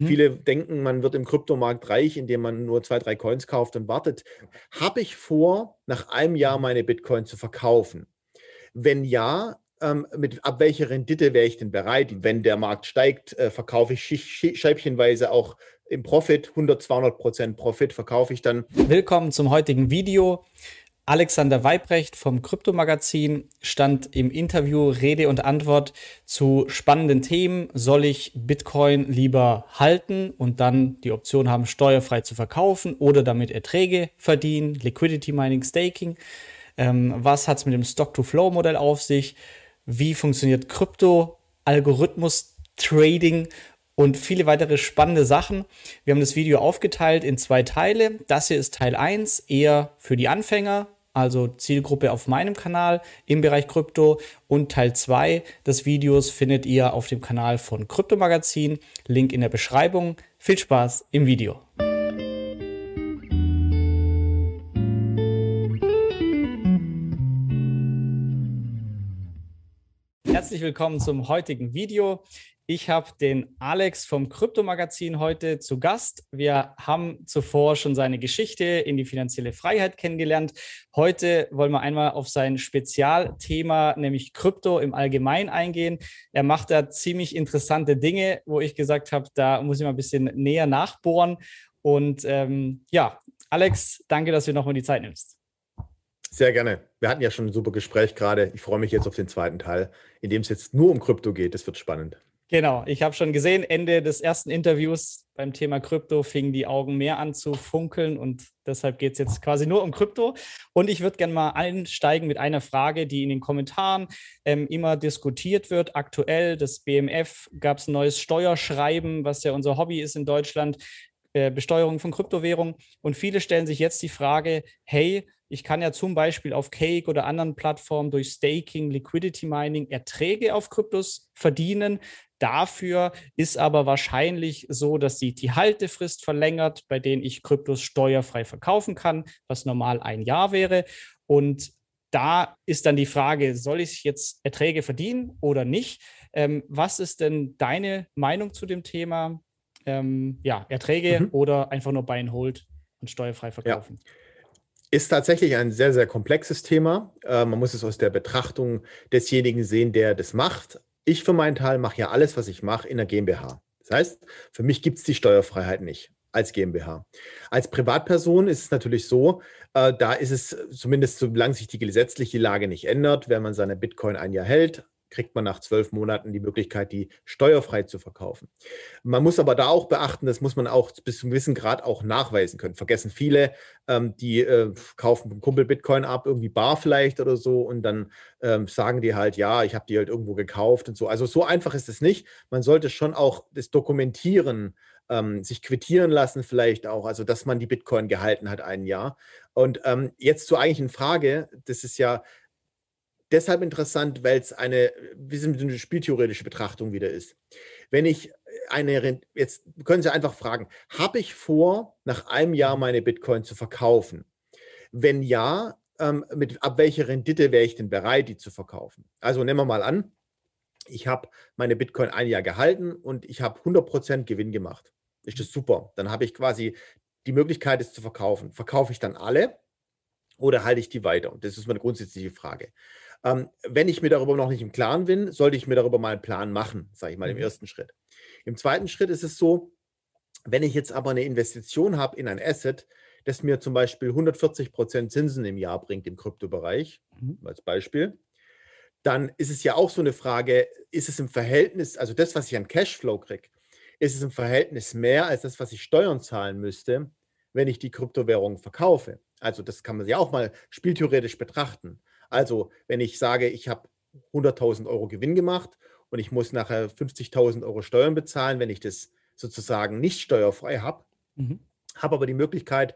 Hm. Viele denken, man wird im Kryptomarkt reich, indem man nur zwei, drei Coins kauft und wartet. Habe ich vor, nach einem Jahr meine Bitcoin zu verkaufen? Wenn ja, ähm, mit ab welcher Rendite wäre ich denn bereit? Wenn der Markt steigt, äh, verkaufe ich scheibchenweise auch im Profit, 100, 200 Prozent Profit verkaufe ich dann. Willkommen zum heutigen Video. Alexander Weibrecht vom Kryptomagazin stand im Interview Rede und Antwort zu spannenden Themen. Soll ich Bitcoin lieber halten und dann die Option haben, steuerfrei zu verkaufen oder damit Erträge verdienen? Liquidity Mining, Staking. Ähm, was hat es mit dem Stock-to-Flow-Modell auf sich? Wie funktioniert Krypto? Algorithmus Trading und viele weitere spannende Sachen. Wir haben das Video aufgeteilt in zwei Teile. Das hier ist Teil 1, eher für die Anfänger, also Zielgruppe auf meinem Kanal im Bereich Krypto. Und Teil 2 des Videos findet ihr auf dem Kanal von Krypto Magazin. Link in der Beschreibung. Viel Spaß im Video. Herzlich willkommen zum heutigen Video. Ich habe den Alex vom Kryptomagazin heute zu Gast. Wir haben zuvor schon seine Geschichte in die finanzielle Freiheit kennengelernt. Heute wollen wir einmal auf sein Spezialthema, nämlich Krypto im Allgemeinen eingehen. Er macht da ziemlich interessante Dinge, wo ich gesagt habe, da muss ich mal ein bisschen näher nachbohren. Und ähm, ja, Alex, danke, dass du nochmal die Zeit nimmst. Sehr gerne. Wir hatten ja schon ein super Gespräch gerade. Ich freue mich jetzt auf den zweiten Teil, in dem es jetzt nur um Krypto geht. Das wird spannend. Genau, ich habe schon gesehen, Ende des ersten Interviews beim Thema Krypto fingen die Augen mehr an zu funkeln und deshalb geht es jetzt quasi nur um Krypto. Und ich würde gerne mal einsteigen mit einer Frage, die in den Kommentaren ähm, immer diskutiert wird. Aktuell, das BMF gab es ein neues Steuerschreiben, was ja unser Hobby ist in Deutschland, äh, Besteuerung von Kryptowährungen. Und viele stellen sich jetzt die Frage, hey, ich kann ja zum Beispiel auf Cake oder anderen Plattformen durch Staking, Liquidity Mining Erträge auf Kryptos verdienen. Dafür ist aber wahrscheinlich so, dass sich die Haltefrist verlängert, bei denen ich Kryptos steuerfrei verkaufen kann, was normal ein Jahr wäre. Und da ist dann die Frage, soll ich jetzt Erträge verdienen oder nicht? Ähm, was ist denn deine Meinung zu dem Thema? Ähm, ja, Erträge mhm. oder einfach nur Buy and Hold und steuerfrei verkaufen? Ja. Ist tatsächlich ein sehr, sehr komplexes Thema. Äh, man muss es aus der Betrachtung desjenigen sehen, der das macht ich für meinen Teil mache ja alles, was ich mache, in der GmbH. Das heißt, für mich gibt es die Steuerfreiheit nicht als GmbH. Als Privatperson ist es natürlich so, äh, da ist es zumindest, solange sich die gesetzliche Lage nicht ändert, wenn man seine Bitcoin ein Jahr hält, kriegt man nach zwölf Monaten die Möglichkeit, die steuerfrei zu verkaufen. Man muss aber da auch beachten, das muss man auch bis zu einem gewissen Grad auch nachweisen können. Vergessen viele, ähm, die äh, kaufen einen Kumpel Bitcoin ab, irgendwie bar vielleicht oder so, und dann ähm, sagen die halt, ja, ich habe die halt irgendwo gekauft und so. Also so einfach ist es nicht. Man sollte schon auch das dokumentieren, ähm, sich quittieren lassen vielleicht auch, also dass man die Bitcoin gehalten hat ein Jahr. Und ähm, jetzt zur eigentlichen Frage, das ist ja, deshalb interessant, weil es eine, eine spieltheoretische Betrachtung wieder ist. Wenn ich eine, jetzt können Sie einfach fragen, habe ich vor, nach einem Jahr meine Bitcoin zu verkaufen? Wenn ja, ähm, mit, ab welcher Rendite wäre ich denn bereit, die zu verkaufen? Also nehmen wir mal an, ich habe meine Bitcoin ein Jahr gehalten und ich habe 100% Gewinn gemacht. Ist das super? Dann habe ich quasi die Möglichkeit, es zu verkaufen. Verkaufe ich dann alle oder halte ich die weiter? Und das ist meine grundsätzliche Frage. Ähm, wenn ich mir darüber noch nicht im Klaren bin, sollte ich mir darüber mal einen Plan machen, sage ich mal im mhm. ersten Schritt. Im zweiten Schritt ist es so, wenn ich jetzt aber eine Investition habe in ein Asset, das mir zum Beispiel 140 Prozent Zinsen im Jahr bringt im Kryptobereich, mhm. als Beispiel, dann ist es ja auch so eine Frage, ist es im Verhältnis, also das, was ich an Cashflow kriege, ist es im Verhältnis mehr als das, was ich Steuern zahlen müsste, wenn ich die Kryptowährung verkaufe. Also das kann man ja auch mal spieltheoretisch betrachten. Also, wenn ich sage, ich habe 100.000 Euro Gewinn gemacht und ich muss nachher 50.000 Euro Steuern bezahlen, wenn ich das sozusagen nicht steuerfrei habe, mhm. habe aber die Möglichkeit,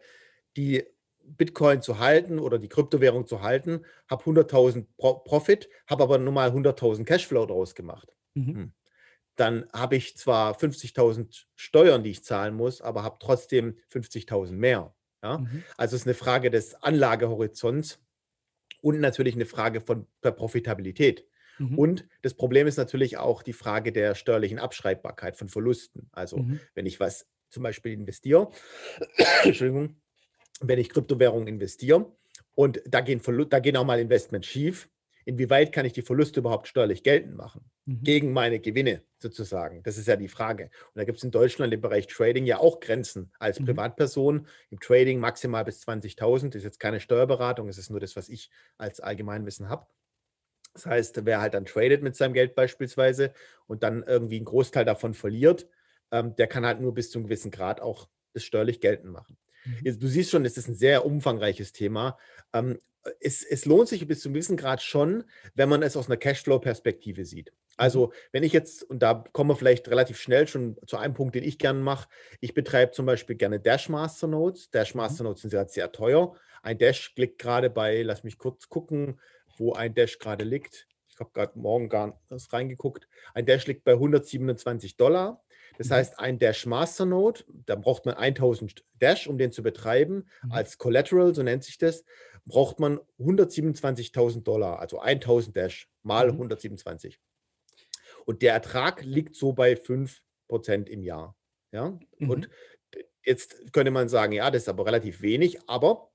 die Bitcoin zu halten oder die Kryptowährung zu halten, habe 100.000 Pro Profit, habe aber nur mal 100.000 Cashflow daraus gemacht. Mhm. Hm. Dann habe ich zwar 50.000 Steuern, die ich zahlen muss, aber habe trotzdem 50.000 mehr. Ja? Mhm. Also es ist eine Frage des Anlagehorizonts und natürlich eine Frage von der Profitabilität. Mhm. Und das Problem ist natürlich auch die Frage der steuerlichen Abschreibbarkeit von Verlusten. Also mhm. wenn ich was zum Beispiel investiere, Entschuldigung, wenn ich Kryptowährungen investiere und da gehen, da gehen auch mal Investments schief, inwieweit kann ich die Verluste überhaupt steuerlich geltend machen? Mhm. Gegen meine Gewinne sozusagen. Das ist ja die Frage. Und da gibt es in Deutschland im Bereich Trading ja auch Grenzen. Als mhm. Privatperson im Trading maximal bis 20.000. Das ist jetzt keine Steuerberatung, es ist nur das, was ich als Allgemeinwissen habe. Das heißt, wer halt dann tradet mit seinem Geld beispielsweise und dann irgendwie einen Großteil davon verliert, ähm, der kann halt nur bis zu einem gewissen Grad auch das steuerlich geltend machen. Mhm. Du siehst schon, es ist ein sehr umfangreiches Thema. Es, es, lohnt sich bis zu einem gewissen Grad schon, wenn man es aus einer Cashflow-Perspektive sieht. Also, mhm. wenn ich jetzt, und da kommen wir vielleicht relativ schnell schon zu einem Punkt, den ich gerne mache. Ich betreibe zum Beispiel gerne Dash Master Notes. Dash mhm. Master Notes sind sehr, sehr teuer. Ein Dash liegt gerade bei, lass mich kurz gucken, wo ein Dash gerade liegt. Ich habe gerade morgen gar nicht reingeguckt. Ein Dash liegt bei 127 Dollar. Das mhm. heißt, ein Dash Masternode, da braucht man 1000 Dash, um den zu betreiben. Mhm. Als Collateral, so nennt sich das, braucht man 127.000 Dollar, also 1000 Dash mal mhm. 127. Und der Ertrag liegt so bei 5% im Jahr. Ja? Mhm. Und jetzt könnte man sagen, ja, das ist aber relativ wenig, aber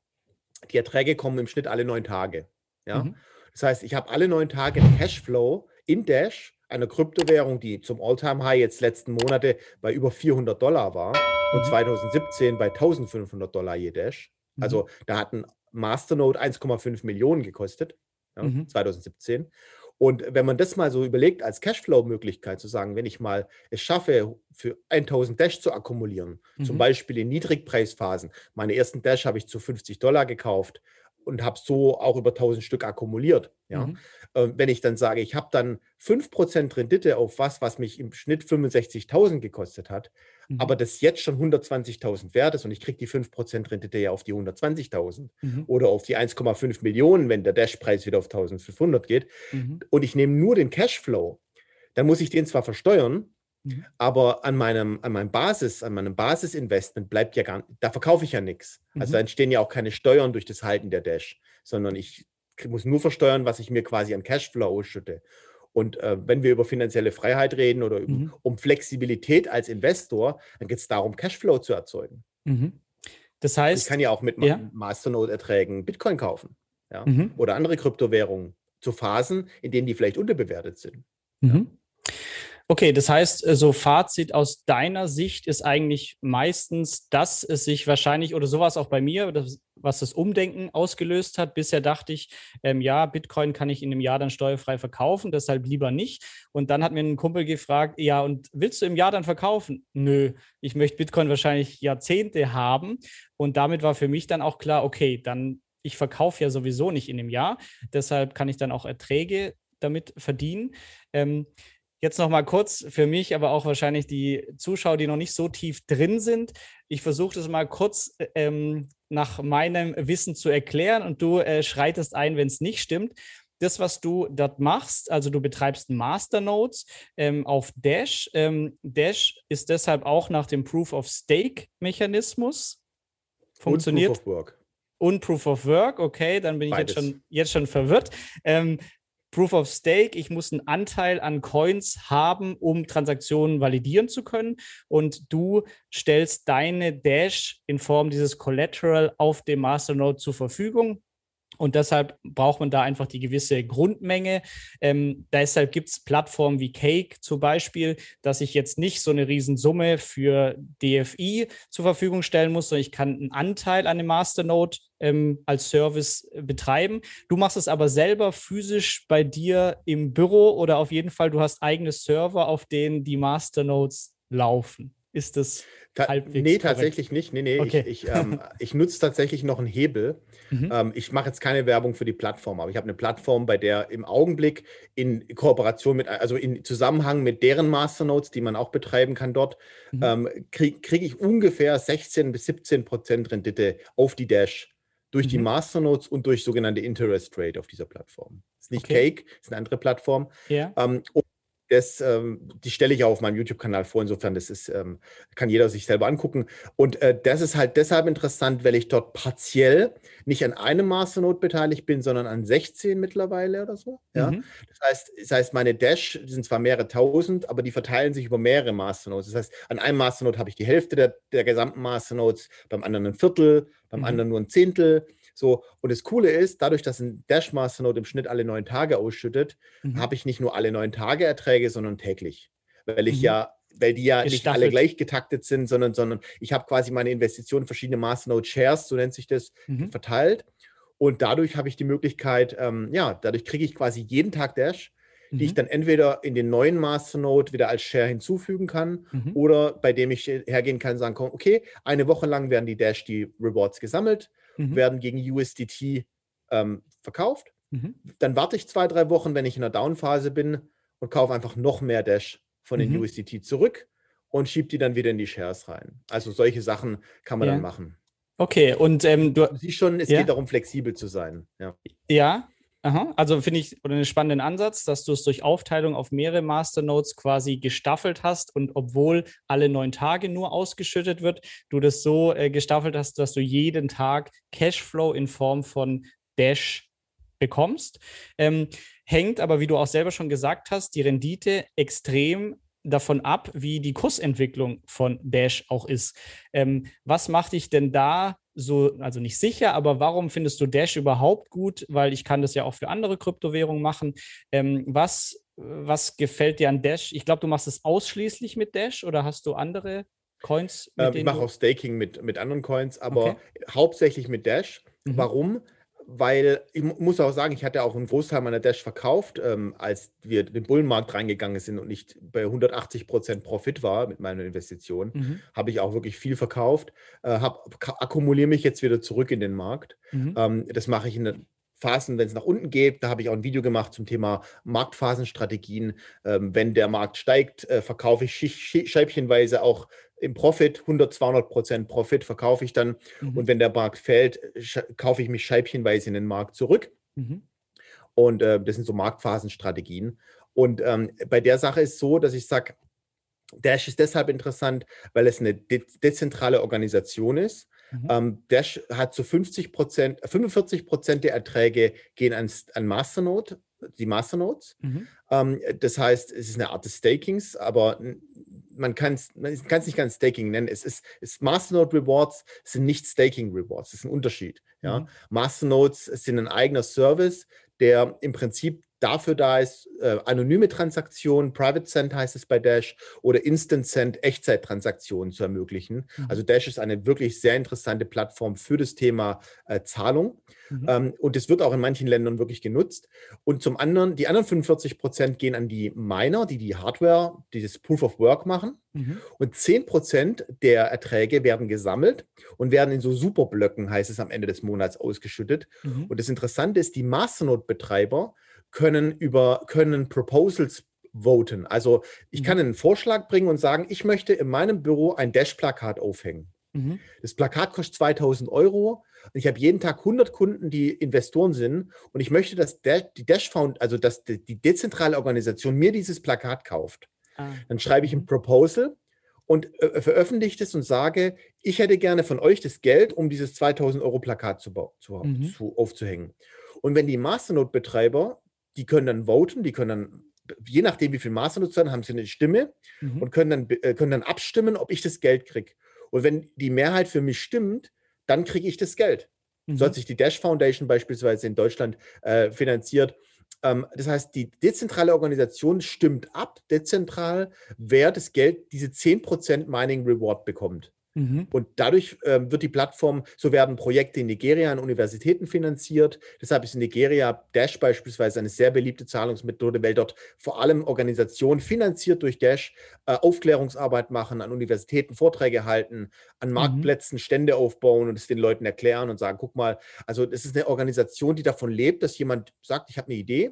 die Erträge kommen im Schnitt alle neun Tage. Ja? Mhm. Das heißt, ich habe alle neun Tage Cashflow in Dash einer Kryptowährung, die zum All-Time-High jetzt letzten Monate bei über 400 Dollar war und 2017 mhm. bei 1500 Dollar je Dash. Mhm. Also da hat ein Masternode 1,5 Millionen gekostet, ja, mhm. 2017. Und wenn man das mal so überlegt als Cashflow-Möglichkeit, zu sagen, wenn ich mal es schaffe, für 1000 Dash zu akkumulieren, mhm. zum Beispiel in Niedrigpreisphasen, meine ersten Dash habe ich zu 50 Dollar gekauft, und habe so auch über 1000 Stück akkumuliert. Ja? Mhm. Äh, wenn ich dann sage, ich habe dann 5% Rendite auf was, was mich im Schnitt 65.000 gekostet hat, mhm. aber das jetzt schon 120.000 wert ist und ich kriege die 5% Rendite ja auf die 120.000 mhm. oder auf die 1,5 Millionen, wenn der Dash-Preis wieder auf 1500 geht mhm. und ich nehme nur den Cashflow, dann muss ich den zwar versteuern, Mhm. Aber an meinem, an meinem Basis, an meinem Basisinvestment bleibt ja gar da verkaufe ich ja nichts. Also mhm. da entstehen ja auch keine Steuern durch das Halten der Dash, sondern ich muss nur versteuern, was ich mir quasi an Cashflow ausschütte. Und äh, wenn wir über finanzielle Freiheit reden oder mhm. um Flexibilität als Investor, dann geht es darum, Cashflow zu erzeugen. Mhm. Das heißt, ich kann ja auch mit ja. Masternode-Erträgen Bitcoin kaufen ja? Mhm. oder andere Kryptowährungen zu Phasen, in denen die vielleicht unterbewertet sind. Ja? Okay, das heißt, äh, so Fazit aus deiner Sicht ist eigentlich meistens, dass es sich wahrscheinlich oder sowas auch bei mir, was das Umdenken ausgelöst hat. Bisher dachte ich, ähm, ja, Bitcoin kann ich in einem Jahr dann steuerfrei verkaufen, deshalb lieber nicht. Und dann hat mir ein Kumpel gefragt, ja, und willst du im Jahr dann verkaufen? Nö, ich möchte Bitcoin wahrscheinlich Jahrzehnte haben. Und damit war für mich dann auch klar, okay, dann ich verkaufe ja sowieso nicht in einem Jahr, deshalb kann ich dann auch Erträge damit verdienen. Ähm, Jetzt noch mal kurz für mich, aber auch wahrscheinlich die Zuschauer, die noch nicht so tief drin sind. Ich versuche das mal kurz ähm, nach meinem Wissen zu erklären und du äh, schreitest ein, wenn es nicht stimmt. Das, was du dort machst, also du betreibst Masternodes ähm, auf Dash. Ähm, Dash ist deshalb auch nach dem Proof of Stake Mechanismus funktioniert. Und Proof of Work. Und Proof of Work, okay, dann bin Beides. ich jetzt schon, jetzt schon verwirrt. Ähm, Proof of Stake, ich muss einen Anteil an Coins haben, um Transaktionen validieren zu können. Und du stellst deine Dash in Form dieses Collateral auf dem Masternode zur Verfügung. Und deshalb braucht man da einfach die gewisse Grundmenge. Ähm, deshalb gibt es Plattformen wie Cake zum Beispiel, dass ich jetzt nicht so eine Riesensumme für DFI zur Verfügung stellen muss, sondern ich kann einen Anteil an dem Masternode ähm, als Service betreiben. Du machst es aber selber physisch bei dir im Büro oder auf jeden Fall, du hast eigene Server, auf denen die Masternodes laufen. Ist das Ta halbwegs Nee, tatsächlich nicht. Nee, nee, okay. ich, ich, ähm, ich nutze tatsächlich noch einen Hebel. Mhm. Ähm, ich mache jetzt keine Werbung für die Plattform, aber ich habe eine Plattform, bei der im Augenblick in Kooperation mit, also in Zusammenhang mit deren Masternodes, die man auch betreiben kann dort, mhm. ähm, kriege krieg ich ungefähr 16 bis 17 Prozent Rendite auf die Dash durch mhm. die Masternodes und durch sogenannte Interest Rate auf dieser Plattform. Das ist nicht okay. Cake, ist eine andere Plattform. Ja. Ähm, und das, ähm, die stelle ich auch auf meinem YouTube-Kanal vor. Insofern, das ist, ähm, kann jeder sich selber angucken. Und äh, das ist halt deshalb interessant, weil ich dort partiell nicht an einem Masternode beteiligt bin, sondern an 16 mittlerweile oder so. Ja? Mhm. Das, heißt, das heißt, meine Dash sind zwar mehrere tausend, aber die verteilen sich über mehrere Masternodes. Das heißt, an einem Masternode habe ich die Hälfte der, der gesamten Masternodes, beim anderen ein Viertel, beim mhm. anderen nur ein Zehntel. So, und das Coole ist, dadurch, dass ein Dash Masternode im Schnitt alle neun Tage ausschüttet, mhm. habe ich nicht nur alle neun Tage Erträge, sondern täglich. Weil ich mhm. ja, weil die ja Gestaffelt. nicht alle gleich getaktet sind, sondern, sondern ich habe quasi meine Investitionen in verschiedene Masternode Shares, so nennt sich das, mhm. verteilt. Und dadurch habe ich die Möglichkeit, ähm, ja, dadurch kriege ich quasi jeden Tag Dash, die ich mhm. dann entweder in den neuen Masternode wieder als Share hinzufügen kann mhm. oder bei dem ich hergehen kann und sagen kann, okay, eine Woche lang werden die Dash, die Rewards gesammelt mhm. werden gegen USDT ähm, verkauft. Mhm. Dann warte ich zwei, drei Wochen, wenn ich in der Down-Phase bin und kaufe einfach noch mehr Dash von den mhm. USDT zurück und schiebe die dann wieder in die Shares rein. Also solche Sachen kann man ja. dann machen. Okay, und ähm, du, siehst schon, es ja? geht darum, flexibel zu sein. Ja, ja Aha, also finde ich einen spannenden Ansatz, dass du es durch Aufteilung auf mehrere Masternodes quasi gestaffelt hast und obwohl alle neun Tage nur ausgeschüttet wird, du das so äh, gestaffelt hast, dass du jeden Tag Cashflow in Form von Dash bekommst. Ähm, hängt aber, wie du auch selber schon gesagt hast, die Rendite extrem davon ab, wie die Kursentwicklung von Dash auch ist. Ähm, was macht dich denn da so, also nicht sicher, aber warum findest du Dash überhaupt gut? Weil ich kann das ja auch für andere Kryptowährungen machen. Ähm, was, was gefällt dir an Dash? Ich glaube, du machst es ausschließlich mit Dash oder hast du andere Coins? Ähm, ich mache auch Staking mit, mit anderen Coins, aber okay. hauptsächlich mit Dash. Mhm. Warum? Weil ich muss auch sagen, ich hatte auch einen Großteil meiner Dash verkauft, ähm, als wir in den Bullenmarkt reingegangen sind und ich bei 180 Prozent Profit war mit meiner Investition, mhm. habe ich auch wirklich viel verkauft, äh, akkumuliere mich jetzt wieder zurück in den Markt. Mhm. Ähm, das mache ich in den Phasen, wenn es nach unten geht. Da habe ich auch ein Video gemacht zum Thema Marktphasenstrategien. Ähm, wenn der Markt steigt, äh, verkaufe ich scheibchenweise auch im Profit, 100, 200 Prozent Profit verkaufe ich dann. Mhm. Und wenn der Markt fällt, kaufe ich mich scheibchenweise in den Markt zurück. Mhm. Und äh, das sind so Marktphasenstrategien. Und ähm, bei der Sache ist so, dass ich sage, Dash ist deshalb interessant, weil es eine de dezentrale Organisation ist. Mhm. Ähm, Dash hat zu so 50 Prozent, 45 Prozent der Erträge gehen an, an Masternode, die Masternodes. Mhm. Ähm, das heißt, es ist eine Art des Stakings, aber man kann es nicht ganz Staking nennen. Es ist, es Masternode Rewards sind nicht Staking Rewards. Das ist ein Unterschied. Ja? Mhm. Masternodes sind ein eigener Service, der im Prinzip dafür da ist, äh, anonyme Transaktionen, Private Cent heißt es bei Dash, oder Instant Cent Echtzeittransaktionen zu ermöglichen. Mhm. Also Dash ist eine wirklich sehr interessante Plattform für das Thema äh, Zahlung. Mhm. Ähm, und es wird auch in manchen Ländern wirklich genutzt. Und zum anderen, die anderen 45 Prozent gehen an die Miner, die die Hardware, dieses Proof of Work machen. Mhm. Und 10 Prozent der Erträge werden gesammelt und werden in so Superblöcken, heißt es am Ende des Monats, ausgeschüttet. Mhm. Und das Interessante ist, die Masternode-Betreiber können über können Proposals voten. Also ich kann mhm. einen Vorschlag bringen und sagen, ich möchte in meinem Büro ein Dash-Plakat aufhängen. Mhm. Das Plakat kostet 2000 Euro. Und ich habe jeden Tag 100 Kunden, die Investoren sind. Und ich möchte, dass der, die Dash Found, also dass die, die, dezentrale Organisation mir dieses Plakat kauft. Ah. Dann schreibe ich ein mhm. Proposal und äh, veröffentliche es und sage, ich hätte gerne von euch das Geld, um dieses 2000 Euro Plakat zu, zu, mhm. zu aufzuhängen. Und wenn die Masternode-Betreiber die können dann voten, die können dann, je nachdem, wie viel Masternutzer haben, haben sie eine Stimme mhm. und können dann, äh, können dann abstimmen, ob ich das Geld kriege. Und wenn die Mehrheit für mich stimmt, dann kriege ich das Geld. Mhm. So hat sich die Dash Foundation beispielsweise in Deutschland äh, finanziert. Ähm, das heißt, die dezentrale Organisation stimmt ab, dezentral, wer das Geld, diese 10% Mining Reward bekommt. Mhm. Und dadurch äh, wird die Plattform, so werden Projekte in Nigeria an Universitäten finanziert. Deshalb ist in Nigeria Dash beispielsweise eine sehr beliebte Zahlungsmethode, weil dort vor allem Organisationen finanziert durch Dash äh, Aufklärungsarbeit machen, an Universitäten Vorträge halten, an mhm. Marktplätzen mhm. Stände aufbauen und es den Leuten erklären und sagen, guck mal, also das ist eine Organisation, die davon lebt, dass jemand sagt, ich habe eine Idee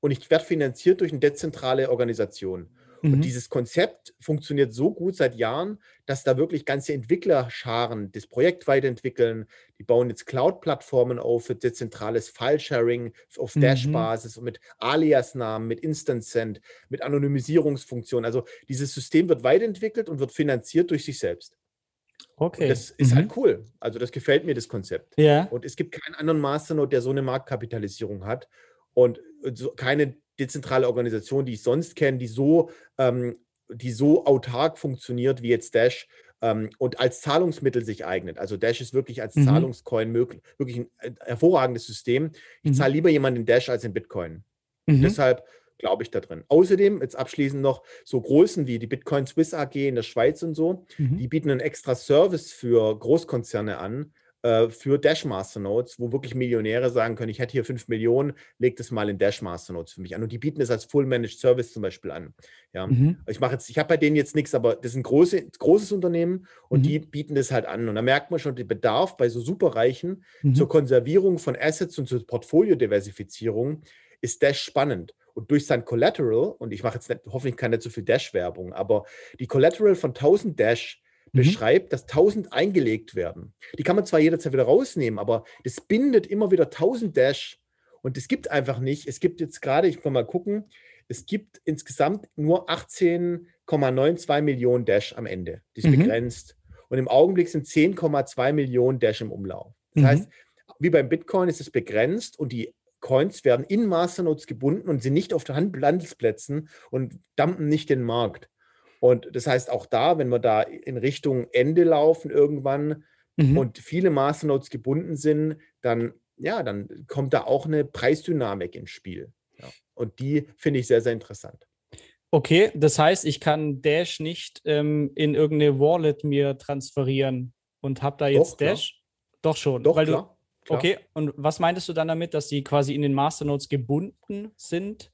und ich werde finanziert durch eine dezentrale Organisation. Und mhm. dieses Konzept funktioniert so gut seit Jahren, dass da wirklich ganze Entwicklerscharen das Projekt weiterentwickeln. Die bauen jetzt Cloud-Plattformen auf für dezentrales File-Sharing auf mhm. Dash-Basis und mit Alias-Namen, mit Instant-Send, mit Anonymisierungsfunktionen. Also dieses System wird weiterentwickelt und wird finanziert durch sich selbst. Okay. Und das ist halt mhm. halt cool. Also das gefällt mir, das Konzept. Ja. Und es gibt keinen anderen Masternode, der so eine Marktkapitalisierung hat und so keine dezentrale Organisation, die ich sonst kenne, die so, ähm, die so autark funktioniert wie jetzt Dash ähm, und als Zahlungsmittel sich eignet. Also Dash ist wirklich als mhm. Zahlungscoin möglich, wirklich ein hervorragendes System. Ich mhm. zahle lieber jemanden in Dash als in Bitcoin. Mhm. Deshalb glaube ich da drin. Außerdem, jetzt abschließend noch, so Größen wie die Bitcoin Swiss AG in der Schweiz und so, mhm. die bieten einen extra Service für Großkonzerne an, äh, für Dash Masternodes, wo wirklich Millionäre sagen können, ich hätte hier 5 Millionen, leg das mal in Dash Masternodes für mich an. Und die bieten es als Full Managed Service zum Beispiel an. Ja. Mhm. Ich mache jetzt, ich habe bei denen jetzt nichts, aber das ist ein große, großes Unternehmen und mhm. die bieten das halt an. Und da merkt man schon den Bedarf bei so Superreichen mhm. zur Konservierung von Assets und zur Portfoliodiversifizierung ist Dash spannend. Und durch sein Collateral, und ich mache jetzt nicht, hoffentlich keine zu viel Dash-Werbung, aber die Collateral von 1000 Dash. Beschreibt, dass 1000 eingelegt werden. Die kann man zwar jederzeit wieder rausnehmen, aber das bindet immer wieder 1000 Dash und es gibt einfach nicht. Es gibt jetzt gerade, ich kann mal gucken, es gibt insgesamt nur 18,92 Millionen Dash am Ende. Die ist mhm. begrenzt. Und im Augenblick sind 10,2 Millionen Dash im Umlauf. Das mhm. heißt, wie beim Bitcoin ist es begrenzt und die Coins werden in Masternodes gebunden und sind nicht auf der Handelsplätzen und dampen nicht den Markt. Und das heißt, auch da, wenn wir da in Richtung Ende laufen irgendwann mhm. und viele Masternodes gebunden sind, dann, ja, dann kommt da auch eine Preisdynamik ins Spiel. Ja. Und die finde ich sehr, sehr interessant. Okay, das heißt, ich kann Dash nicht ähm, in irgendeine Wallet mir transferieren und habe da jetzt Doch, Dash? Klar. Doch schon. Doch, weil klar, du, klar. Okay, und was meintest du dann damit, dass die quasi in den Masternodes gebunden sind?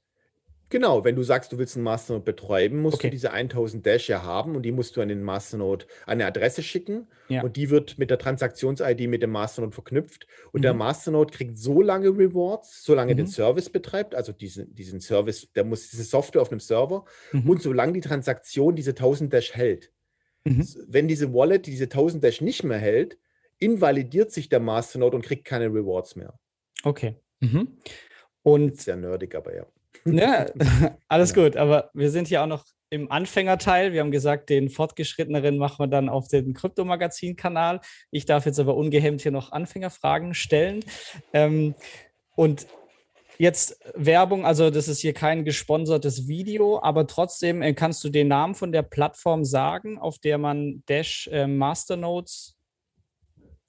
Genau, wenn du sagst, du willst einen Masternode betreiben, musst okay. du diese 1000 Dash ja haben und die musst du an den Masternode eine Adresse schicken ja. und die wird mit der Transaktions-ID mit dem Masternode verknüpft und mhm. der Masternode kriegt so lange Rewards, solange mhm. den Service betreibt, also diesen, diesen Service, der muss diese Software auf einem Server mhm. und solange die Transaktion diese 1000 Dash hält. Mhm. Wenn diese Wallet diese 1000 Dash nicht mehr hält, invalidiert sich der Masternode und kriegt keine Rewards mehr. Okay. Mhm. Und sehr nerdig, aber ja. Ja, alles ja. gut, aber wir sind hier auch noch im Anfängerteil. Wir haben gesagt, den fortgeschritteneren machen wir dann auf den Kryptomagazin-Kanal. Ich darf jetzt aber ungehemmt hier noch Anfängerfragen stellen. Ähm, und jetzt Werbung, also das ist hier kein gesponsertes Video, aber trotzdem äh, kannst du den Namen von der Plattform sagen, auf der man Dash äh, Masternodes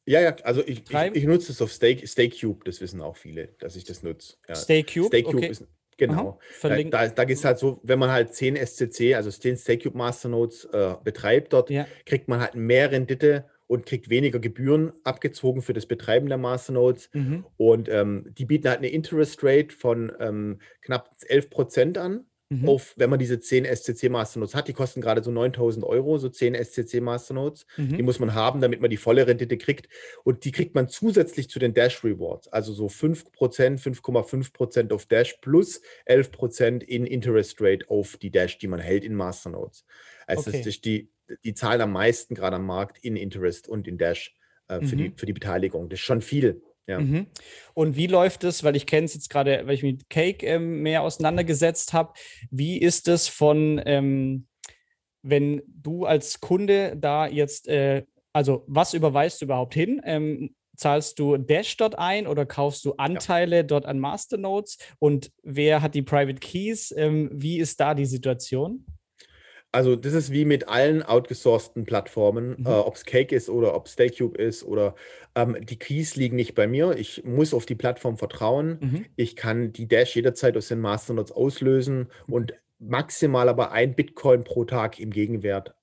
ja, ja, also ich, ich, ich, nutze es auf Stake, StakeCube, das wissen auch viele, dass ich das nutze. Ja. StakeCube? StakeCube okay. ist, Genau. Da, da, da geht es halt so, wenn man halt 10 SCC, also 10 StakeCube Masternodes äh, betreibt dort, ja. kriegt man halt mehr Rendite und kriegt weniger Gebühren abgezogen für das Betreiben der Masternodes. Mhm. Und ähm, die bieten halt eine Interest Rate von ähm, knapp 11 Prozent an mhm. auf, wenn man diese 10 SCC Masternodes hat. Die kosten gerade so 9000 Euro, so 10 SCC Masternodes. Mhm. Die muss man haben, damit man die volle Rendite kriegt. Und die kriegt man zusätzlich zu den Dash Rewards. Also so 5%, 5,5% auf Dash plus 11% in Interest Rate auf die Dash, die man hält in Masternodes. Also okay. das ist die, die zahlen am meisten gerade am Markt in Interest und in Dash äh, für, mhm. die, für die Beteiligung. Das ist schon viel. Ja. Mhm. Und wie läuft es, weil ich kenne es jetzt gerade, weil ich mit Cake ähm, mehr auseinandergesetzt habe, wie ist es von, ähm, wenn du als Kunde da jetzt, äh, also was überweist du überhaupt hin? Ähm, zahlst du Dash dort ein oder kaufst du Anteile ja. dort an Masternodes? Und wer hat die Private Keys? Ähm, wie ist da die Situation? Also das ist wie mit allen outgesourcten Plattformen, mhm. äh, ob es Cake ist oder ob es Staycube ist oder ähm, die Keys liegen nicht bei mir. Ich muss auf die Plattform vertrauen. Mhm. Ich kann die Dash jederzeit aus den Masternodes auslösen und maximal aber ein Bitcoin pro Tag im Gegenwert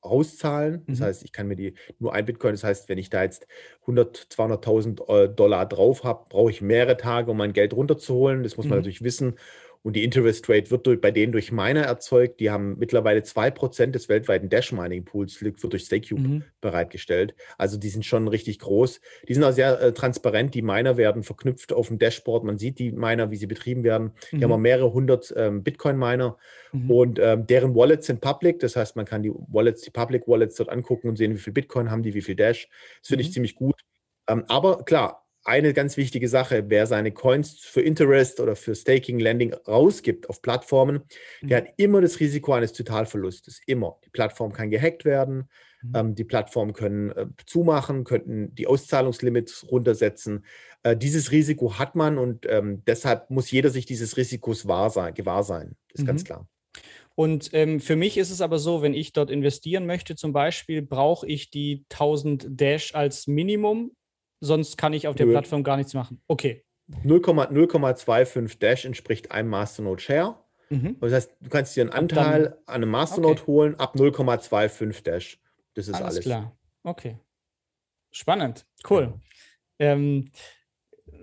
auszahlen. Das mhm. heißt, ich kann mir die nur ein Bitcoin, das heißt, wenn ich da jetzt 100, 200.000 äh, Dollar drauf habe, brauche ich mehrere Tage, um mein Geld runterzuholen. Das muss man mhm. natürlich wissen. Und die Interest Rate wird durch, bei denen durch Miner erzeugt. Die haben mittlerweile 2% des weltweiten Dash-Mining-Pools, wird durch StakeCube mhm. bereitgestellt. Also die sind schon richtig groß. Die sind auch sehr äh, transparent. Die Miner werden verknüpft auf dem Dashboard. Man sieht die Miner, wie sie betrieben werden. Die mhm. haben auch mehrere hundert ähm, Bitcoin-Miner. Mhm. Und ähm, deren Wallets sind public. Das heißt, man kann die Wallets, die Public Wallets dort angucken und sehen, wie viel Bitcoin haben die, wie viel Dash. Das finde ich mhm. ziemlich gut. Ähm, aber klar, eine ganz wichtige Sache, wer seine Coins für Interest oder für Staking, Lending rausgibt auf Plattformen, mhm. der hat immer das Risiko eines Totalverlustes. Immer. Die Plattform kann gehackt werden, mhm. ähm, die Plattformen können äh, zumachen, könnten die Auszahlungslimits runtersetzen. Äh, dieses Risiko hat man und ähm, deshalb muss jeder sich dieses Risikos wahr sein, gewahr sein. Ist mhm. ganz klar. Und ähm, für mich ist es aber so, wenn ich dort investieren möchte, zum Beispiel, brauche ich die 1000 Dash als Minimum sonst kann ich auf der Nö. Plattform gar nichts machen. Okay. 0,25 Dash entspricht einem Masternode Share. Mhm. Das heißt, du kannst dir einen Anteil dann, an einem Masternode okay. holen ab 0,25 Dash. Das ist alles. Alles klar. Okay. Spannend. Cool. Ja. Ähm,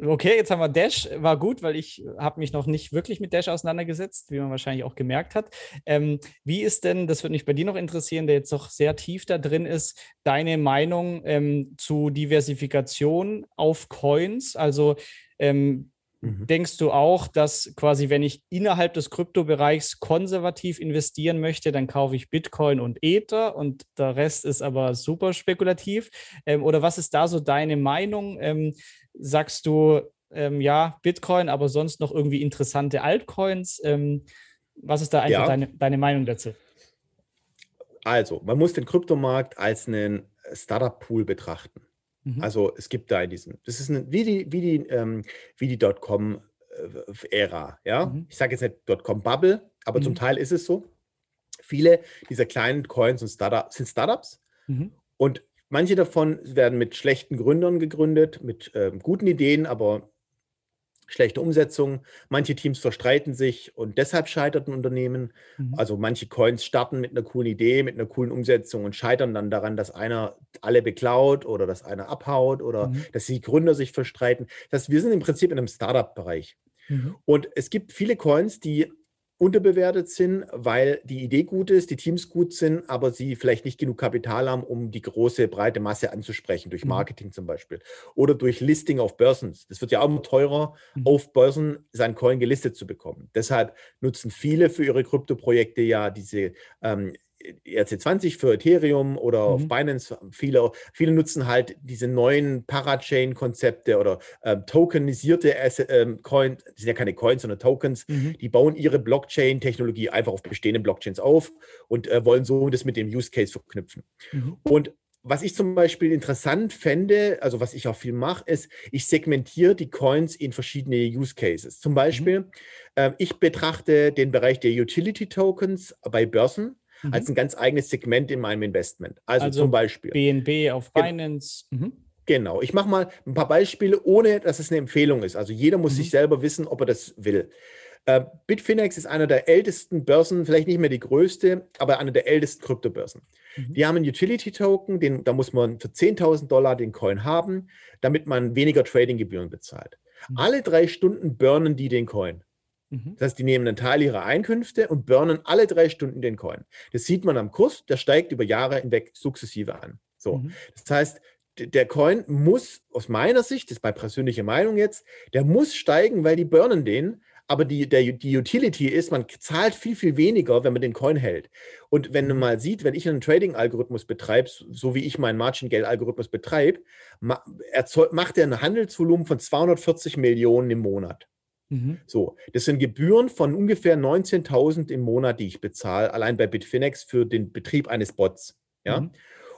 Okay, jetzt haben wir Dash, war gut, weil ich habe mich noch nicht wirklich mit Dash auseinandergesetzt, wie man wahrscheinlich auch gemerkt hat. Ähm, wie ist denn, das würde mich bei dir noch interessieren, der jetzt doch sehr tief da drin ist, deine Meinung ähm, zu Diversifikation auf Coins? Also ähm, Mhm. Denkst du auch, dass quasi, wenn ich innerhalb des Kryptobereichs konservativ investieren möchte, dann kaufe ich Bitcoin und Ether und der Rest ist aber super spekulativ? Ähm, oder was ist da so deine Meinung? Ähm, sagst du, ähm, ja, Bitcoin, aber sonst noch irgendwie interessante Altcoins? Ähm, was ist da einfach ja. deine, deine Meinung dazu? Also, man muss den Kryptomarkt als einen Startup-Pool betrachten. Mhm. Also es gibt da in diesem, das ist eine, wie die, wie die, ähm, wie die Dotcom-Ära, ja. Mhm. Ich sage jetzt nicht Dotcom-Bubble, aber mhm. zum Teil ist es so. Viele dieser kleinen Coins und Startup, sind Startups mhm. und Manche davon werden mit schlechten Gründern gegründet, mit äh, guten Ideen, aber schlechte Umsetzung. Manche Teams verstreiten sich und deshalb scheitert ein Unternehmen. Mhm. Also manche Coins starten mit einer coolen Idee, mit einer coolen Umsetzung und scheitern dann daran, dass einer alle beklaut oder dass einer abhaut oder mhm. dass die Gründer sich verstreiten. Das, wir sind im Prinzip in einem Startup-Bereich. Mhm. Und es gibt viele Coins, die unterbewertet sind, weil die Idee gut ist, die Teams gut sind, aber sie vielleicht nicht genug Kapital haben, um die große, breite Masse anzusprechen, durch mhm. Marketing zum Beispiel. Oder durch Listing auf Börsen. Das wird ja auch immer teurer, mhm. auf Börsen sein Coin gelistet zu bekommen. Deshalb nutzen viele für ihre Kryptoprojekte ja diese ähm, ERC20 für Ethereum oder mhm. auf Binance. Viele, viele nutzen halt diese neuen Parachain-Konzepte oder ähm, tokenisierte Asset, ähm, Coins, das sind ja keine Coins, sondern Tokens. Mhm. Die bauen ihre Blockchain-Technologie einfach auf bestehenden Blockchains auf und äh, wollen so das mit dem Use Case verknüpfen. Mhm. Und was ich zum Beispiel interessant fände, also was ich auch viel mache, ist, ich segmentiere die Coins in verschiedene Use Cases. Zum mhm. Beispiel, äh, ich betrachte den Bereich der Utility Tokens bei Börsen mhm. als ein ganz eigenes Segment in meinem Investment. Also, also zum Beispiel. BNB auf Binance. Mhm. Genau. Ich mache mal ein paar Beispiele, ohne dass es eine Empfehlung ist. Also jeder muss mhm. sich selber wissen, ob er das will. Äh, Bitfinex ist einer der ältesten Börsen, vielleicht nicht mehr die größte, aber eine der ältesten Kryptobörsen. Mhm. Die haben einen Utility-Token, da muss man für 10.000 Dollar den Coin haben, damit man weniger Tradinggebühren bezahlt. Mhm. Alle drei Stunden burnen die den Coin. Mhm. Das heißt, die nehmen einen Teil ihrer Einkünfte und burnen alle drei Stunden den Coin. Das sieht man am Kurs, der steigt über Jahre hinweg sukzessive an. So, mhm. das heißt, der Coin muss aus meiner Sicht, das ist meine persönliche Meinung jetzt, der muss steigen, weil die burnen den. Aber die, der, die Utility ist, man zahlt viel, viel weniger, wenn man den Coin hält. Und wenn man mhm. mal sieht, wenn ich einen Trading-Algorithmus betreibe, so wie ich meinen Margin-Gale-Algorithmus betreibe, macht er ein Handelsvolumen von 240 Millionen im Monat. Mhm. So, das sind Gebühren von ungefähr 19.000 im Monat, die ich bezahle, allein bei Bitfinex für den Betrieb eines Bots. Ja. Mhm.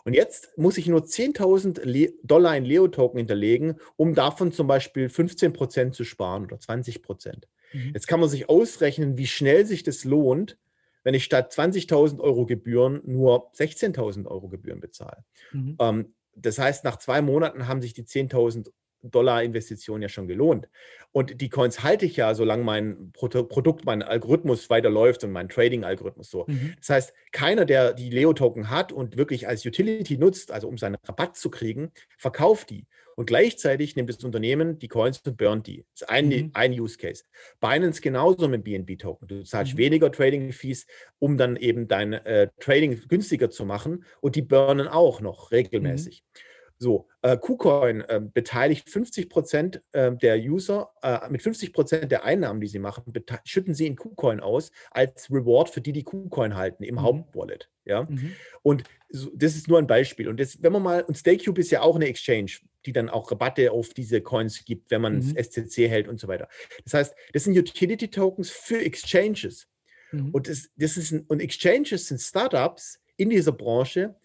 Und jetzt muss ich nur 10.000 Dollar in Leo-Token hinterlegen, um davon zum Beispiel 15 Prozent zu sparen oder 20 Prozent. Mhm. Jetzt kann man sich ausrechnen, wie schnell sich das lohnt, wenn ich statt 20.000 Euro Gebühren nur 16.000 Euro Gebühren bezahle. Mhm. Ähm, das heißt, nach zwei Monaten haben sich die 10.000 Dollar Investition ja schon gelohnt. Und die Coins halte ich ja, solange mein Produkt, mein Algorithmus weiterläuft und mein Trading-Algorithmus so. Mhm. Das heißt, keiner, der die Leo-Token hat und wirklich als Utility nutzt, also um seinen Rabatt zu kriegen, verkauft die. Und gleichzeitig nimmt das Unternehmen die Coins und burnt die. Das ist ein, mhm. ein Use Case. Binance genauso mit BNB-Token. Du zahlst mhm. weniger Trading-Fees, um dann eben dein äh, Trading günstiger zu machen und die burnen auch noch regelmäßig. Mhm. So, äh, KuCoin äh, beteiligt 50 Prozent äh, der User, äh, mit 50 Prozent der Einnahmen, die sie machen, schütten sie in KuCoin aus als Reward für die, die KuCoin halten im mhm. Hauptwallet. Ja, mhm. und so, das ist nur ein Beispiel. Und das, wenn man mal, und StakeCube ist ja auch eine Exchange, die dann auch Rabatte auf diese Coins gibt, wenn man mhm. SCC hält und so weiter. Das heißt, das sind Utility-Tokens für Exchanges. Mhm. Und, das, das ist ein, und Exchanges sind Startups in dieser Branche,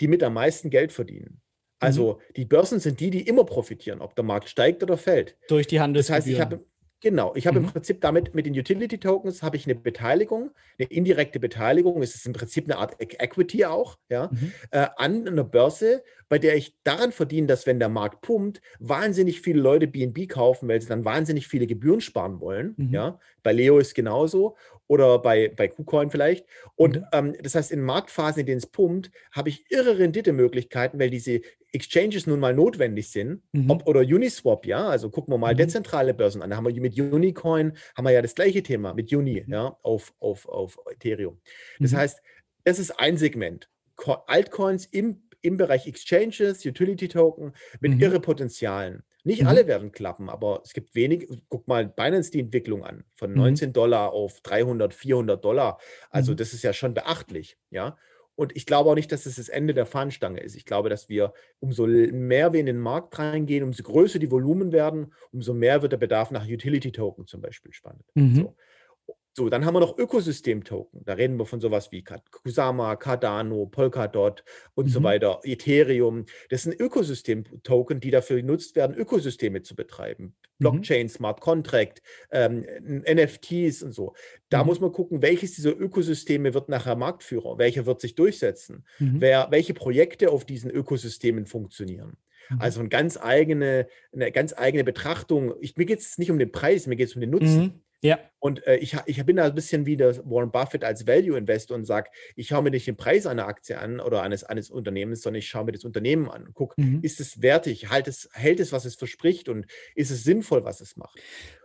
die mit am meisten Geld verdienen. Also mhm. die Börsen sind die, die immer profitieren, ob der Markt steigt oder fällt. Durch die Handelsgebühren. Das heißt, ich habe Genau, ich habe mhm. im Prinzip damit mit den Utility Tokens habe ich eine Beteiligung, eine indirekte Beteiligung, es ist im Prinzip eine Art Equity auch, ja, mhm. äh, an einer Börse, bei der ich daran verdiene, dass wenn der Markt pumpt, wahnsinnig viele Leute BNB kaufen, weil sie dann wahnsinnig viele Gebühren sparen wollen. Mhm. Ja, bei Leo ist genauso oder bei, bei KuCoin vielleicht. Und mhm. ähm, das heißt, in Marktphasen, in denen es pumpt, habe ich irre Renditemöglichkeiten, weil diese Exchanges nun mal notwendig sind. Mhm. Ob, oder Uniswap, ja, also gucken wir mal mhm. dezentrale Börsen an. Da haben wir mit Unicoin, haben wir ja das gleiche Thema, mit Uni, mhm. ja, auf, auf, auf Ethereum. Das mhm. heißt, das ist ein Segment. Altcoins im, im Bereich Exchanges, Utility Token mit mhm. irre Potenzialen. Nicht mhm. alle werden klappen, aber es gibt wenig. Guck mal Binance die Entwicklung an, von 19 mhm. Dollar auf 300, 400 Dollar. Also mhm. das ist ja schon beachtlich, ja. Und ich glaube auch nicht, dass es das, das Ende der Fahnenstange ist. Ich glaube, dass wir, umso mehr wir in den Markt reingehen, umso größer die Volumen werden, umso mehr wird der Bedarf nach Utility-Token zum Beispiel spannend. Mhm. So. So, dann haben wir noch Ökosystem-Token. Da reden wir von sowas wie Kusama, Cardano, Polkadot und mhm. so weiter, Ethereum. Das sind Ökosystem-Token, die dafür genutzt werden, Ökosysteme zu betreiben. Mhm. Blockchain, Smart Contract, ähm, NFTs und so. Da mhm. muss man gucken, welches dieser Ökosysteme wird nachher Marktführer, welcher wird sich durchsetzen, mhm. wer, welche Projekte auf diesen Ökosystemen funktionieren. Mhm. Also eine ganz eigene, eine ganz eigene Betrachtung. Ich, mir geht es nicht um den Preis, mir geht es um den Nutzen. Ja. Und äh, ich, ich bin da ein bisschen wie der Warren Buffett als Value Investor und sage, ich schaue mir nicht den Preis einer Aktie an oder eines, eines Unternehmens, sondern ich schaue mir das Unternehmen an. Guck, mhm. ist es wertig, halt es, hält es, was es verspricht und ist es sinnvoll, was es macht?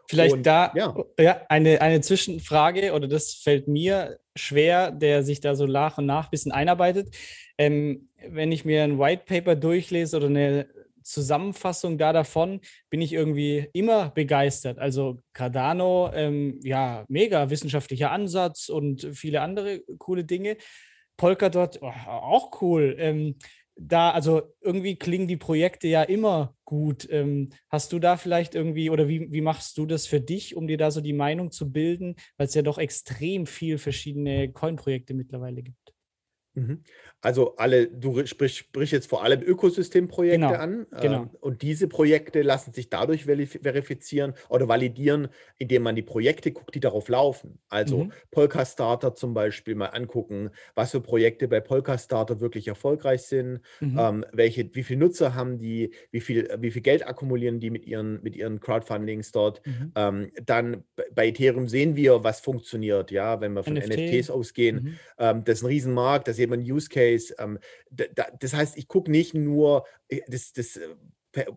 Vielleicht und, da ja. ja. eine, eine Zwischenfrage, oder das fällt mir schwer, der sich da so nach und nach ein bisschen einarbeitet. Ähm, wenn ich mir ein White Paper durchlese oder eine Zusammenfassung da davon bin ich irgendwie immer begeistert. Also Cardano, ähm, ja, mega wissenschaftlicher Ansatz und viele andere coole Dinge. Polkadot, oh, auch cool. Ähm, da, also irgendwie klingen die Projekte ja immer gut. Ähm, hast du da vielleicht irgendwie, oder wie, wie machst du das für dich, um dir da so die Meinung zu bilden, weil es ja doch extrem viel verschiedene Coin-Projekte mittlerweile gibt? Mhm. Also alle, du sprichst, sprichst jetzt vor allem Ökosystemprojekte genau, an. Genau. Ähm, und diese Projekte lassen sich dadurch verifizieren oder validieren, indem man die Projekte guckt, die darauf laufen. Also mhm. Polka Starter zum Beispiel mal angucken, was für Projekte bei Polka Starter wirklich erfolgreich sind, mhm. ähm, welche, wie viele Nutzer haben die, wie viel, wie viel Geld akkumulieren die mit ihren, mit ihren Crowdfundings dort. Mhm. Ähm, dann bei Ethereum sehen wir, was funktioniert, ja, wenn wir von NFT. NFTs ausgehen. Mhm. Ähm, das ist ein Riesenmarkt, das eben ein Use Case. Ähm, das heißt, ich gucke nicht nur, äh, das, das äh,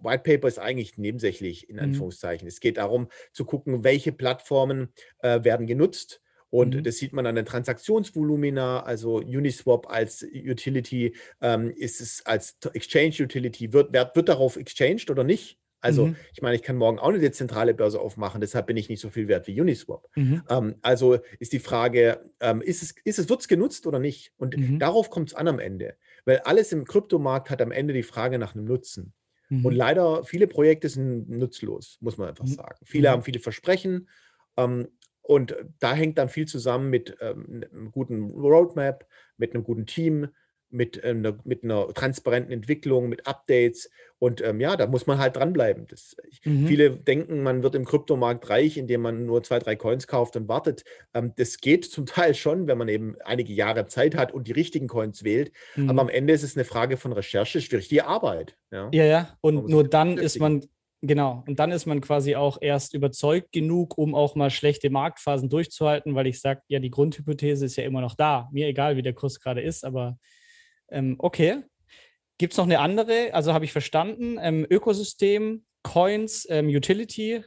White Paper ist eigentlich nebensächlich, in mhm. Anführungszeichen. Mhm. Es geht darum zu gucken, welche Plattformen äh, werden genutzt. Und mhm. das sieht man an den Transaktionsvolumina, also Uniswap als Utility, ähm, ist es als Exchange Utility, wird, wird, wird darauf exchanged oder nicht? Also, mhm. ich meine, ich kann morgen auch eine dezentrale Börse aufmachen, deshalb bin ich nicht so viel wert wie Uniswap. Mhm. Ähm, also ist die Frage, ähm, ist es, ist es, wird es genutzt oder nicht? Und mhm. darauf kommt es an am Ende. Weil alles im Kryptomarkt hat am Ende die Frage nach einem Nutzen. Und mhm. leider, viele Projekte sind nutzlos, muss man einfach mhm. sagen. Viele mhm. haben viele Versprechen. Ähm, und da hängt dann viel zusammen mit ähm, einem guten Roadmap, mit einem guten Team, mit, äh, ne, mit einer transparenten Entwicklung, mit Updates. Und ähm, ja, da muss man halt dranbleiben. Das, mhm. Viele denken, man wird im Kryptomarkt reich, indem man nur zwei, drei Coins kauft und wartet. Ähm, das geht zum Teil schon, wenn man eben einige Jahre Zeit hat und die richtigen Coins wählt. Mhm. Aber am Ende ist es eine Frage von Recherche, schwierig die Arbeit. Ja, ja. ja. Und nur dann ist man Genau. Und dann ist man quasi auch erst überzeugt genug, um auch mal schlechte Marktphasen durchzuhalten, weil ich sage, ja, die Grundhypothese ist ja immer noch da. Mir egal, wie der Kurs gerade ist, aber ähm, okay. Gibt es noch eine andere? Also habe ich verstanden, ähm, Ökosystem, Coins, ähm, Utility,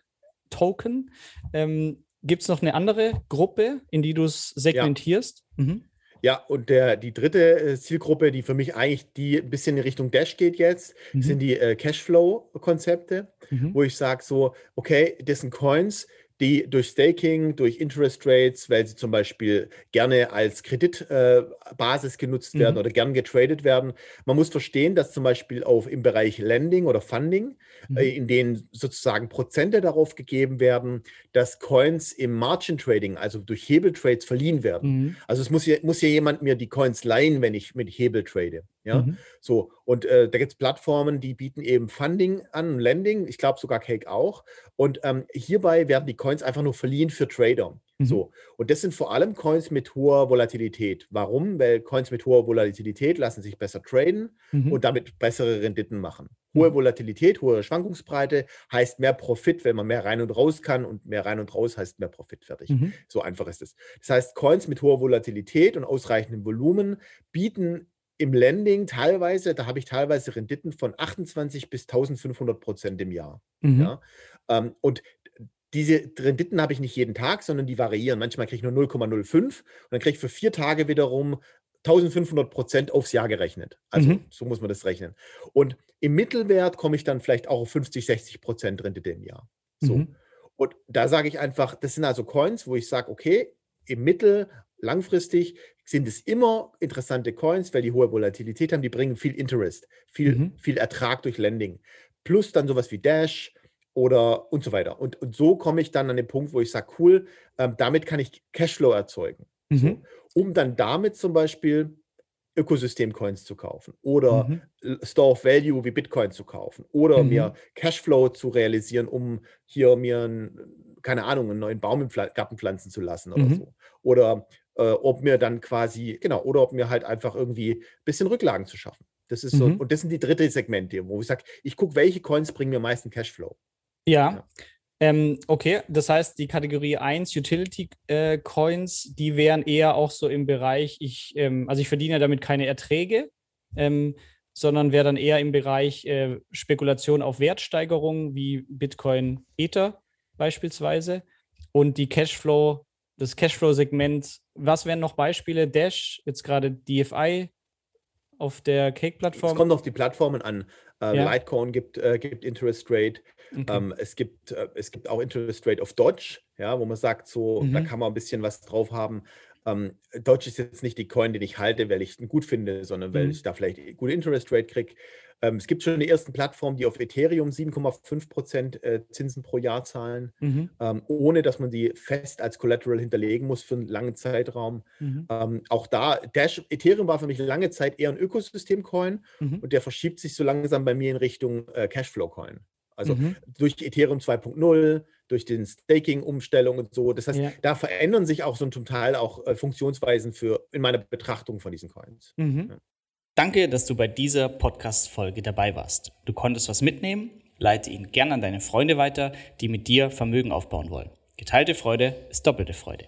Token. Ähm, Gibt es noch eine andere Gruppe, in die du es segmentierst? Ja. Mhm. Ja, und der, die dritte äh, Zielgruppe, die für mich eigentlich die ein bisschen in Richtung Dash geht jetzt, mhm. sind die äh, Cashflow-Konzepte, mhm. wo ich sage so, okay, das sind Coins, die durch Staking, durch Interest Rates, weil sie zum Beispiel gerne als Kreditbasis äh, genutzt werden mhm. oder gern getradet werden. Man muss verstehen, dass zum Beispiel auf, im Bereich Lending oder Funding, mhm. äh, in denen sozusagen Prozente darauf gegeben werden, dass Coins im Margin Trading, also durch Hebeltrades, verliehen werden. Mhm. Also es muss ja, muss ja jemand mir die Coins leihen, wenn ich mit Hebel trade. Ja, mhm. so. Und äh, da gibt es Plattformen, die bieten eben Funding an, Lending, ich glaube sogar Cake auch. Und ähm, hierbei werden die Coins einfach nur verliehen für Trader. Mhm. So. Und das sind vor allem Coins mit hoher Volatilität. Warum? Weil Coins mit hoher Volatilität lassen sich besser traden mhm. und damit bessere Renditen machen. Hohe mhm. Volatilität, hohe Schwankungsbreite heißt mehr Profit, wenn man mehr rein und raus kann und mehr rein und raus heißt mehr Profit. Fertig. Mhm. So einfach ist es. Das heißt, Coins mit hoher Volatilität und ausreichendem Volumen bieten im Lending teilweise, da habe ich teilweise Renditen von 28 bis 1500 Prozent im Jahr. Mhm. Ja? Ähm, und diese Renditen habe ich nicht jeden Tag, sondern die variieren. Manchmal kriege ich nur 0,05 und dann kriege ich für vier Tage wiederum 1500 Prozent aufs Jahr gerechnet. Also mhm. so muss man das rechnen. Und im Mittelwert komme ich dann vielleicht auch auf 50, 60 Prozent Rendite im Jahr. So. Mhm. Und da sage ich einfach, das sind also Coins, wo ich sage, okay, im Mittel langfristig sind es immer interessante Coins, weil die hohe Volatilität haben, die bringen viel Interest, viel, mhm. viel Ertrag durch Lending. Plus dann sowas wie Dash oder und so weiter. Und, und so komme ich dann an den Punkt, wo ich sage, cool, ähm, damit kann ich Cashflow erzeugen. Mhm. So, um dann damit zum Beispiel Ökosystem-Coins zu kaufen oder mhm. Store of Value wie Bitcoin zu kaufen oder mhm. mir Cashflow zu realisieren, um hier mir, ein, keine Ahnung, einen neuen Baum im Garten pflanzen zu lassen oder mhm. so. Oder äh, ob mir dann quasi, genau, oder ob mir halt einfach irgendwie ein bisschen Rücklagen zu schaffen. Das ist so, mhm. und das sind die dritte Segmente, wo ich sage, ich gucke, welche Coins bringen mir meisten Cashflow. Ja. ja. Ähm, okay, das heißt, die Kategorie 1, Utility äh, Coins, die wären eher auch so im Bereich, ich, ähm, also ich verdiene damit keine Erträge, ähm, sondern wäre dann eher im Bereich äh, Spekulation auf Wertsteigerung wie Bitcoin, Ether beispielsweise. Und die Cashflow das Cashflow-Segment. Was wären noch Beispiele? Dash, jetzt gerade DFI auf der Cake-Plattform? Es kommt auf die Plattformen an. Äh, ja. Litecoin gibt, äh, gibt Interest Rate. Okay. Ähm, es, gibt, äh, es gibt auch Interest Rate auf Dodge, ja, wo man sagt, so, mhm. da kann man ein bisschen was drauf haben. Ähm, Dodge ist jetzt nicht die Coin, den ich halte, weil ich ihn gut finde, sondern weil mhm. ich da vielleicht gute Interest Rate kriege. Ähm, es gibt schon die ersten Plattformen, die auf Ethereum 7,5 Prozent äh, Zinsen pro Jahr zahlen, mhm. ähm, ohne dass man die fest als Collateral hinterlegen muss für einen langen Zeitraum. Mhm. Ähm, auch da, Dash, Ethereum war für mich lange Zeit eher ein Ökosystem-Coin mhm. und der verschiebt sich so langsam bei mir in Richtung äh, Cashflow-Coin. Also mhm. durch Ethereum 2.0, durch den Staking-Umstellung und so. Das heißt, ja. da verändern sich auch so zum Teil auch äh, Funktionsweisen für in meiner Betrachtung von diesen Coins. Mhm. Ja. Danke, dass du bei dieser Podcast-Folge dabei warst. Du konntest was mitnehmen, leite ihn gerne an deine Freunde weiter, die mit dir Vermögen aufbauen wollen. Geteilte Freude ist doppelte Freude.